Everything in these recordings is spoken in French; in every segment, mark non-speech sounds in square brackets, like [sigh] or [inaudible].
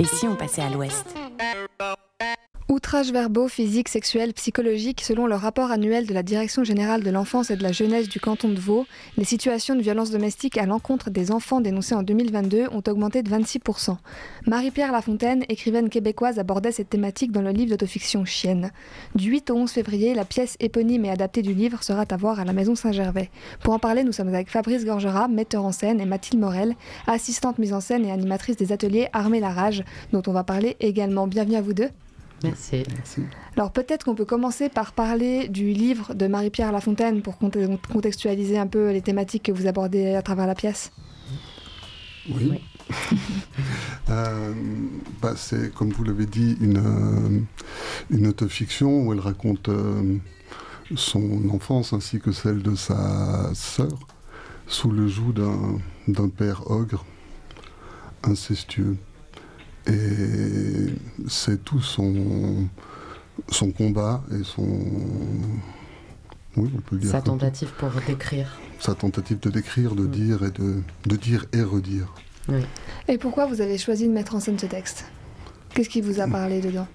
Et si on passait à l'ouest? Outrages verbaux, physiques, sexuels, psychologiques, selon le rapport annuel de la Direction générale de l'enfance et de la jeunesse du canton de Vaud, les situations de violence domestique à l'encontre des enfants dénoncées en 2022 ont augmenté de 26%. Marie-Pierre Lafontaine, écrivaine québécoise, abordait cette thématique dans le livre d'autofiction Chienne. Du 8 au 11 février, la pièce éponyme et adaptée du livre sera à voir à la Maison Saint-Gervais. Pour en parler, nous sommes avec Fabrice Gorgera, metteur en scène, et Mathilde Morel, assistante mise en scène et animatrice des ateliers Armée la Rage, dont on va parler également. Bienvenue à vous deux. Merci. Alors peut-être qu'on peut commencer par parler du livre de Marie-Pierre Lafontaine pour contextualiser un peu les thématiques que vous abordez à travers la pièce. Oui. [laughs] Euh, bah, c'est, comme vous l'avez dit, une, euh, une autofiction où elle raconte euh, son enfance ainsi que celle de sa sœur sous le joug d'un, d'un père ogre incestueux. Et c'est tout son, son combat et son. Oui, on peut dire. Sa tentative pour décrire. Sa tentative de décrire, de mm. dire et de, de dire et redire. Oui. Et pourquoi vous avez choisi de mettre en scène ce texte? Qu'est-ce qui vous a parlé dedans?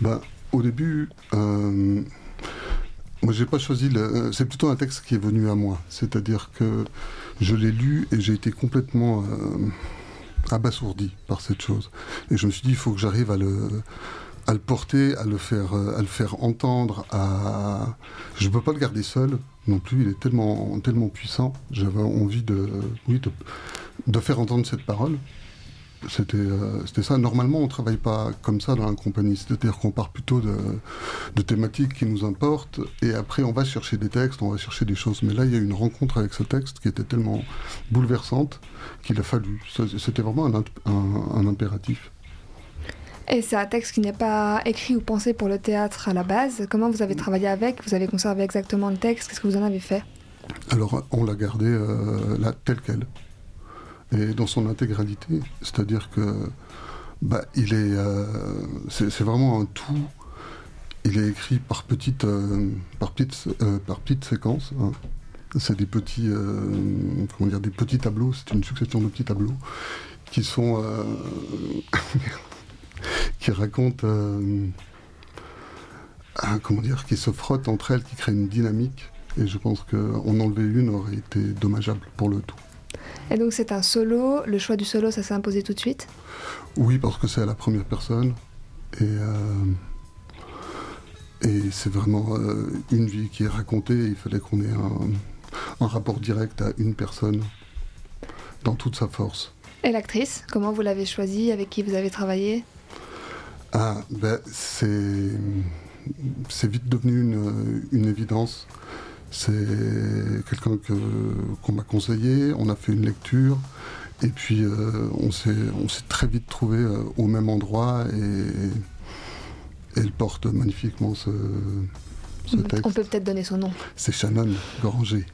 Ben, Au début, euh, moi j'ai pas choisi. Le... C'est plutôt un texte qui est venu à moi. C'est-à-dire que je l'ai lu et j'ai été complètement. Euh, abasourdi par cette chose. Et je me suis dit, il faut que j'arrive à le, porter, à le faire, à le faire entendre. À... Je ne peux pas le garder seul non plus. Il est tellement, tellement puissant. J'avais envie de, oui, de faire entendre cette parole. Euh, c'était ça. Normalement, on ne travaille pas comme ça dans la compagnie. C'est-à-dire qu'on part plutôt de, thématiques qui nous importent et après, on va chercher des textes, on va chercher des choses. Mais là, il y a eu une rencontre avec ce texte qui était tellement bouleversante qu'il a fallu. C'était vraiment un, impératif. Et c'est un texte qui n'est pas écrit ou pensé pour le théâtre à la base. Comment vous avez travaillé avec? Vous avez conservé exactement le texte? Qu'est-ce que vous en avez fait? Alors, on l'a gardé euh, là tel quel et dans son intégralité. C'est-à-dire que bah, il est, euh, c'est, vraiment un tout. Il est écrit par petites, euh, par petites, euh, par petites séquences. Hein. C'est des petits, comment dire, des petits tableaux. C'est une succession de petits tableaux qui sont, [laughs] qui racontent, ah, comment dire, qui se frottent entre elles, qui créent une dynamique. Et je pense qu'en enlever une aurait été dommageable pour le tout. Et donc c'est un solo. Le choix du solo, ça s'est imposé tout de suite Oui, parce que c'est à la première personne. Et, euh, et c'est vraiment euh, une vie qui est racontée. Il fallait qu'on ait un, un, rapport direct à une personne dans toute sa force. Et l'actrice, comment vous l'avez choisie? Avec qui vous avez travaillé? Ah, ben c'est vite devenu une, une évidence. C'est quelqu'un qu'on m'a conseillé, on a fait une lecture, et puis euh, on s'est très vite trouvé euh, au même endroit, et, elle porte magnifiquement ce, texte. On peut peut-être donner son nom. C'est Shannon Goranger.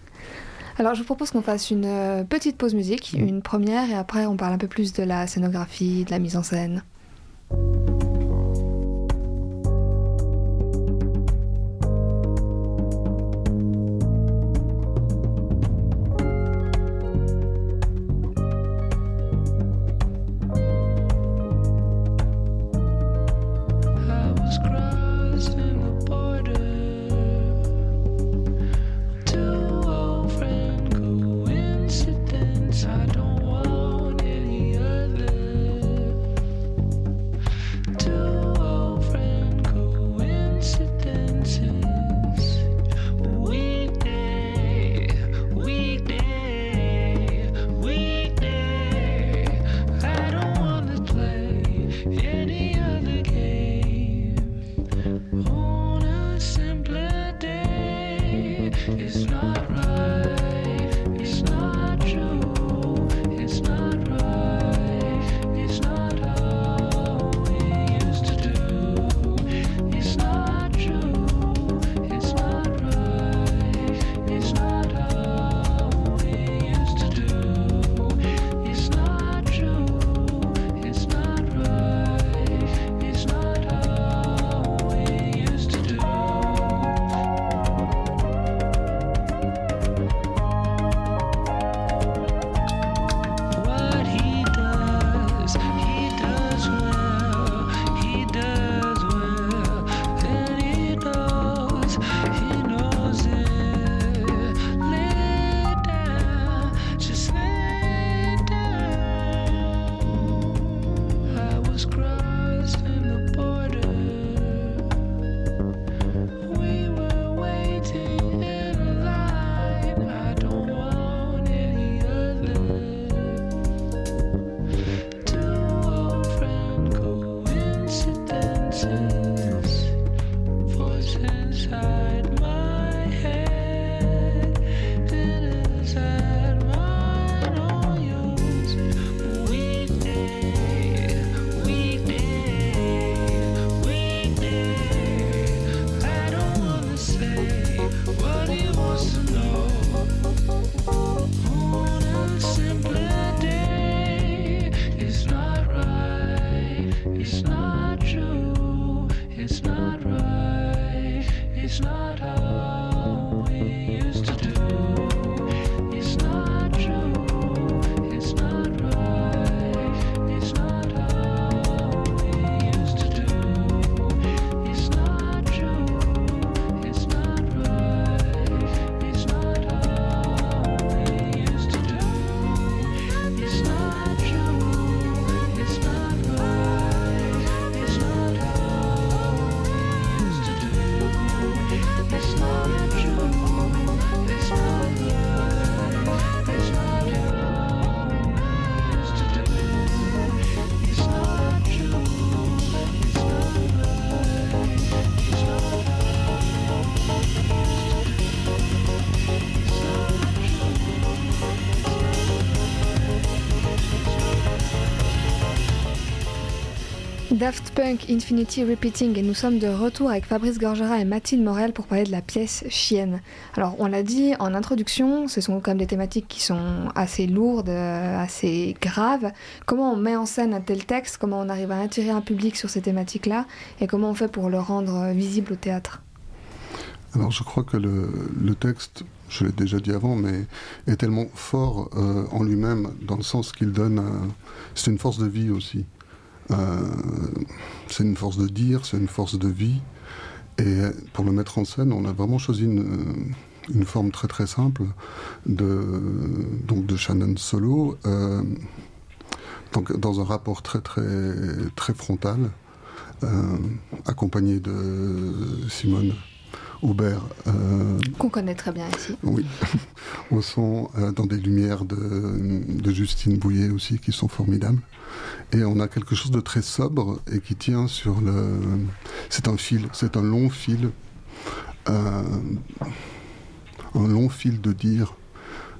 Alors je vous propose qu'on fasse une euh, petite pause musique, mm. une première, et après on parle un peu plus de la scénographie, de la mise en scène. Is. Daft Punk Infinity Repeating et nous sommes de retour avec Fabrice Gorgera et Mathilde Morel pour parler de la pièce Chienne. Alors on l'a dit en introduction, ce sont quand même des thématiques qui sont assez lourdes, euh, assez graves. Comment on met en scène un tel texte? Comment on arrive à attirer un public sur ces thématiques-là? Et comment on fait pour le rendre visible au théâtre? Alors je crois que le, texte, je l'ai déjà dit avant, mais est tellement fort euh, en lui-même dans le sens qu'il donne... c'est une force de vie aussi. Euh, c'est une force de dire, c'est une force de vie. Et pour le mettre en scène, on a vraiment choisi une, une forme très très simple de, donc de Shannon solo, euh, donc dans un rapport très très très frontal, euh, accompagné de Simone Aubert. Qu'on connaît très bien ici. Oui, [laughs] au son, dans des lumières de, de Justine Bouillet aussi, qui sont formidables. Et on a quelque chose de très sobre et qui tient sur le. C'est un fil, c'est un long fil. Euh, un long fil de dire,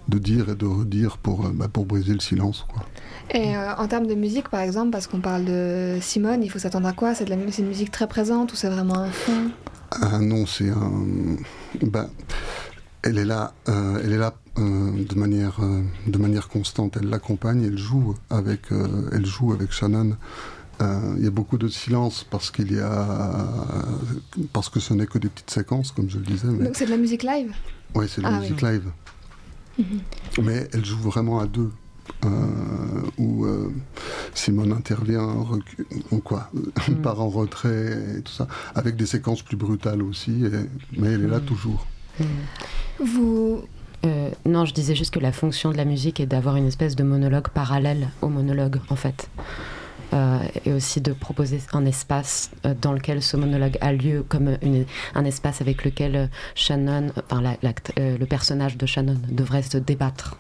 de dire et de redire pour, euh, bah, pour briser le silence. Quoi. Et euh, en termes de musique, par exemple, parce qu'on parle de Simone, il faut s'attendre à quoi? C'est de la une musique très présente ou c'est vraiment un fond? Ah non, c'est un. Bah, elle est là, elle est là euh, de, manière, euh, de manière constante. Elle l'accompagne, elle joue avec, euh, elle joue avec Shannon. Il y a beaucoup de silence parce qu'il y a parce que ce n'est que des petites séquences, comme je le disais. Donc c'est de la musique live? Oui, c'est de la ah musique live. Mhm. Mais elle joue vraiment à deux. où Simone intervient ou quoi, mhm. [laughs] part en retrait et tout ça, avec des séquences plus brutales aussi, mais elle est là mhm. toujours. Vous, euh, non, je disais juste que la fonction de la musique est d'avoir une espèce de monologue parallèle au monologue, en fait. Euh, et aussi de proposer un espace euh, dans lequel ce monologue a lieu, comme un espace avec lequel Shannon, enfin, le personnage de Shannon devrait se débattre.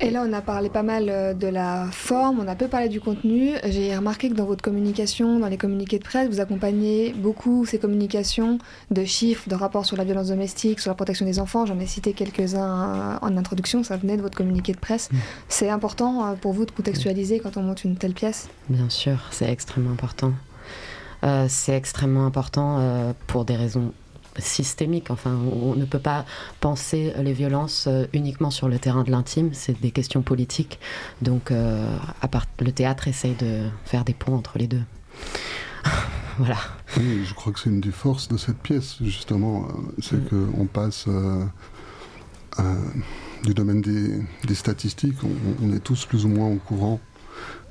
Et là, on a parlé pas mal euh, de la forme, on a peu parlé du contenu. J'ai remarqué que dans votre communication, dans les communiqués de presse, vous accompagnez beaucoup ces communications de chiffres, de rapports sur la violence domestique, sur la protection des enfants. J'en ai cité quelques-uns en introduction, ça venait de votre communiqué de presse. Mm. C'est important euh, pour vous de contextualiser quand on monte une telle pièce? Bien sûr, c'est extrêmement important. Euh, c'est extrêmement important pour des raisons systémique. Enfin, on ne peut pas penser les violences euh, uniquement sur le terrain de l'intime, c'est des questions politiques. Donc, euh, à part, le théâtre essaye de faire des ponts entre les deux. [laughs] voilà. Oui, je crois que c'est une des forces de cette pièce, justement. Euh, c'est mm. qu'on passe du domaine des, statistiques. On, est tous plus ou moins au courant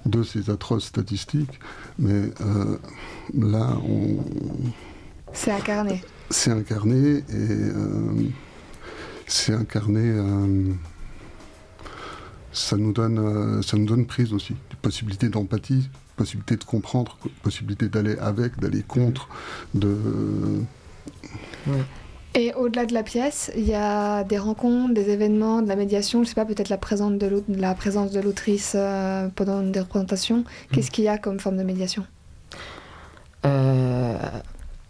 de ces atroces statistiques, mais là, on. C'est incarné c'est incarné et euh, c'est incarné. Euh, ça nous donne, euh, ça nous donne prise aussi, des possibilités d'empathie, possibilité de comprendre, possibilité d'aller avec, d'aller contre, de. Et au-delà de la pièce, il y a des rencontres, des événements, de la médiation, je sais pas, peut-être la, présence de l'autrice pendant des représentations. Qu'est-ce qu'il y a comme forme de médiation?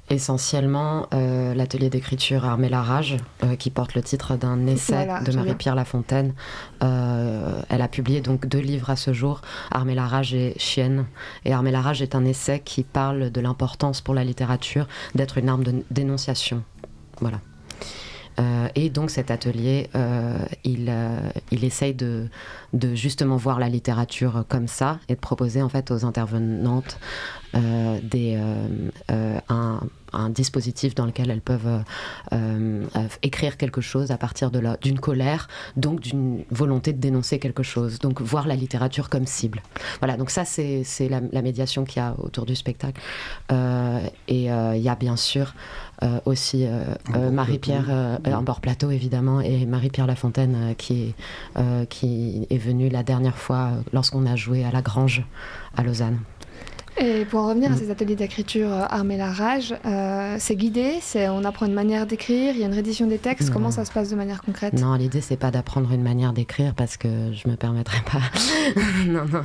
Essentiellement, euh, l'atelier d'écriture Armée la rage, euh, qui porte le titre d'un essai de Marie-Pierre Lafontaine. Euh, elle a publié donc deux livres à ce jour, Armée la rage et Chienne. Et Armée la rage est un essai qui parle de l'importance pour la littérature d'être une arme de dénonciation. Voilà. et donc cet atelier, il, il essaye de, de, justement voir la littérature comme ça et de proposer en fait aux intervenantes des, un, un dispositif dans lequel elles peuvent euh, euh, écrire quelque chose à partir d'une colère, donc d'une volonté de dénoncer quelque chose, donc voir la littérature comme cible. Voilà, donc ça c'est la, médiation qu'il y a autour du spectacle. Euh, et il y a bien sûr aussi Marie-Pierre, en bord plateau évidemment, et Marie-Pierre Lafontaine qui, qui est venue la dernière fois lorsqu'on a joué à la Grange à Lausanne. Et pour en revenir à mm. ces ateliers d'écriture euh, Armer la rage, euh, c'est guidé, c'est on apprend une manière d'écrire, il y a une rédition des textes. Comment ça se passe de manière concrète? Non, l'idée c'est pas d'apprendre une manière d'écrire parce que je me permettrais pas. [laughs] non, non.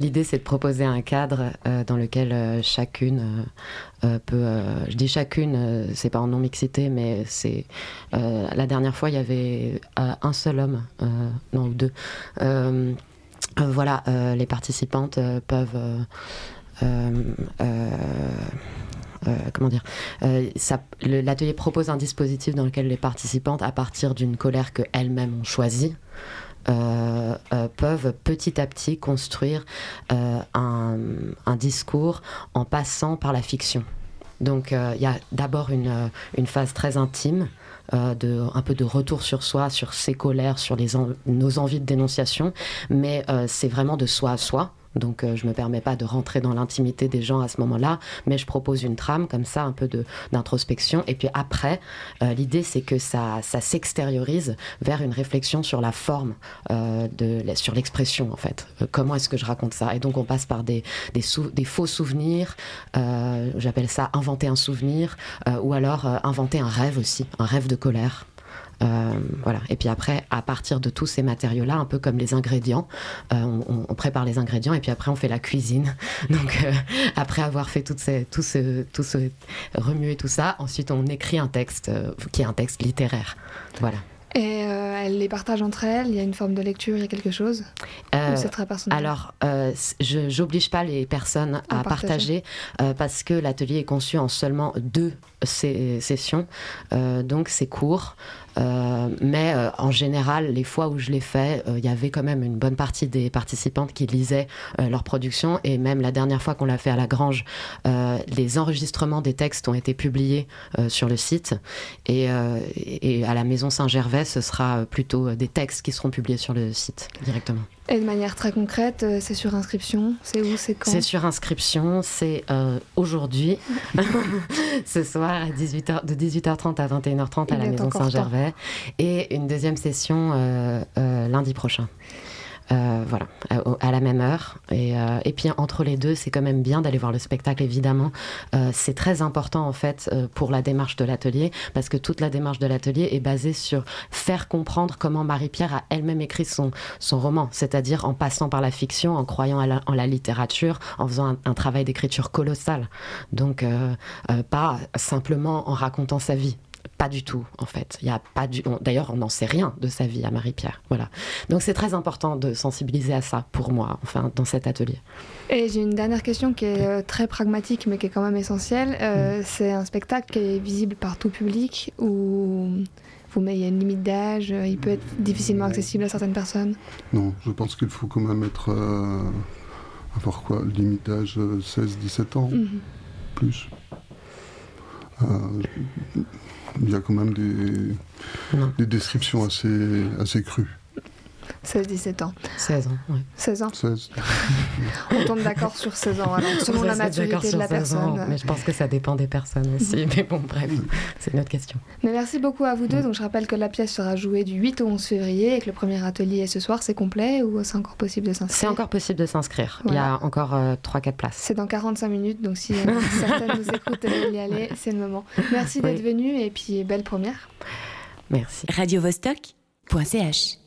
L'idée c'est de proposer un cadre euh, dans lequel chacune peut. je dis chacune, c'est pas en non mixité, mais c'est la dernière fois il y avait un seul homme, non ou deux. voilà, les participantes peuvent comment dire, l'atelier propose un dispositif dans lequel les participantes, à partir d'une colère qu'elles-mêmes ont choisie, peuvent petit à petit construire un, discours en passant par la fiction. Donc il y a d'abord une, phase très intime. un peu de retour sur soi, sur ses colères, sur nos envies de dénonciation, mais c'est vraiment de soi à soi. Donc euh, je me permets pas de rentrer dans l'intimité des gens à ce moment-là, mais je propose une trame comme ça, un peu d'introspection. Et puis après, euh, l'idée c'est que ça, ça s'extériorise vers une réflexion sur la forme, euh, de, sur l'expression en fait. comment est-ce que je raconte ça? Et donc on passe par des, des, des faux souvenirs, j'appelle ça inventer un souvenir, ou alors inventer un rêve aussi, un rêve de colère. Euh, voilà. Et puis après, à partir de tous ces matériaux-là, un peu comme les ingrédients, euh, on, prépare les ingrédients et puis après on fait la cuisine. [laughs] Donc euh, après avoir fait tout, ces, tout, ce, tout ce remuer tout ça, ensuite on écrit un texte qui est un texte littéraire. Voilà. Et euh, elles les partagent entre elles? Il y a une forme de lecture, il y a quelque chose? Euh, c'est très personnel? Alors, euh, je n'oblige pas les personnes à, partager, parce que l'atelier est conçu en seulement deux sessions, donc c'est court. Mais en général, les fois où je l'ai fait, il y avait quand même une bonne partie des participantes qui lisaient leur production. Et même la dernière fois qu'on l'a fait à la Grange, les enregistrements des textes ont été publiés sur le site. Et, et à la Maison Saint-Gervais, ce sera plutôt euh, des textes qui seront publiés sur le site directement. Et de manière très concrète, euh, c'est sur inscription C'est où C'est quand C'est sur inscription, c'est euh, aujourd'hui, [laughs] ce soir à 18h, de 18h30 à 21h30 à la Maison Saint-Gervais. Et une deuxième session lundi prochain. Euh, voilà, à, la même heure. Et, euh, et, puis entre les deux, c'est quand même bien d'aller voir le spectacle, évidemment. Euh, c'est très important, en fait, pour la démarche de l'atelier, parce que toute la démarche de l'atelier est basée sur faire comprendre comment Marie-Pierre a elle-même écrit son, son roman, c'est-à-dire en passant par la fiction, en croyant en la littérature, en faisant un, un travail d'écriture colossal. Donc, pas simplement en racontant sa vie. Pas du tout, en fait. Il y a pas du. D'ailleurs, on n'en sait rien de sa vie à Marie-Pierre. Voilà. Donc, c'est très important de sensibiliser à ça pour moi, enfin, dans cet atelier. Et j'ai une dernière question qui est euh, très pragmatique, mais qui est quand même essentielle. Euh, mm. C'est un spectacle qui est visible par tout public ou vous il y a une limite d'âge, euh, il peut être difficilement accessible à certaines personnes? Non, je pense qu'il faut quand même être. avoir quoi Limite d'âge 16-17 ans mm-hmm. Plus. Il y a quand même des, des descriptions assez, assez crues. 16-17 ans. 16 ans, oui. 16 ans 16. On tombe d'accord sur 16 ans, alors, selon la maturité de la personne. mais je pense que ça dépend des personnes aussi. [laughs] mais bon, bref, c'est une autre question. Mais merci beaucoup à vous deux. Donc, je rappelle que la pièce sera jouée du 8 au 11 février et que le premier atelier est ce soir. C'est complet ou c'est encore possible de s'inscrire? C'est encore possible de s'inscrire. Il y a encore 3-4 euh, places. C'est dans 45 minutes, donc si euh, [laughs] certaines nous écoutent et veulent y aller, c'est le moment. Merci d'être venu et puis belle première. Merci. Radio -Vostok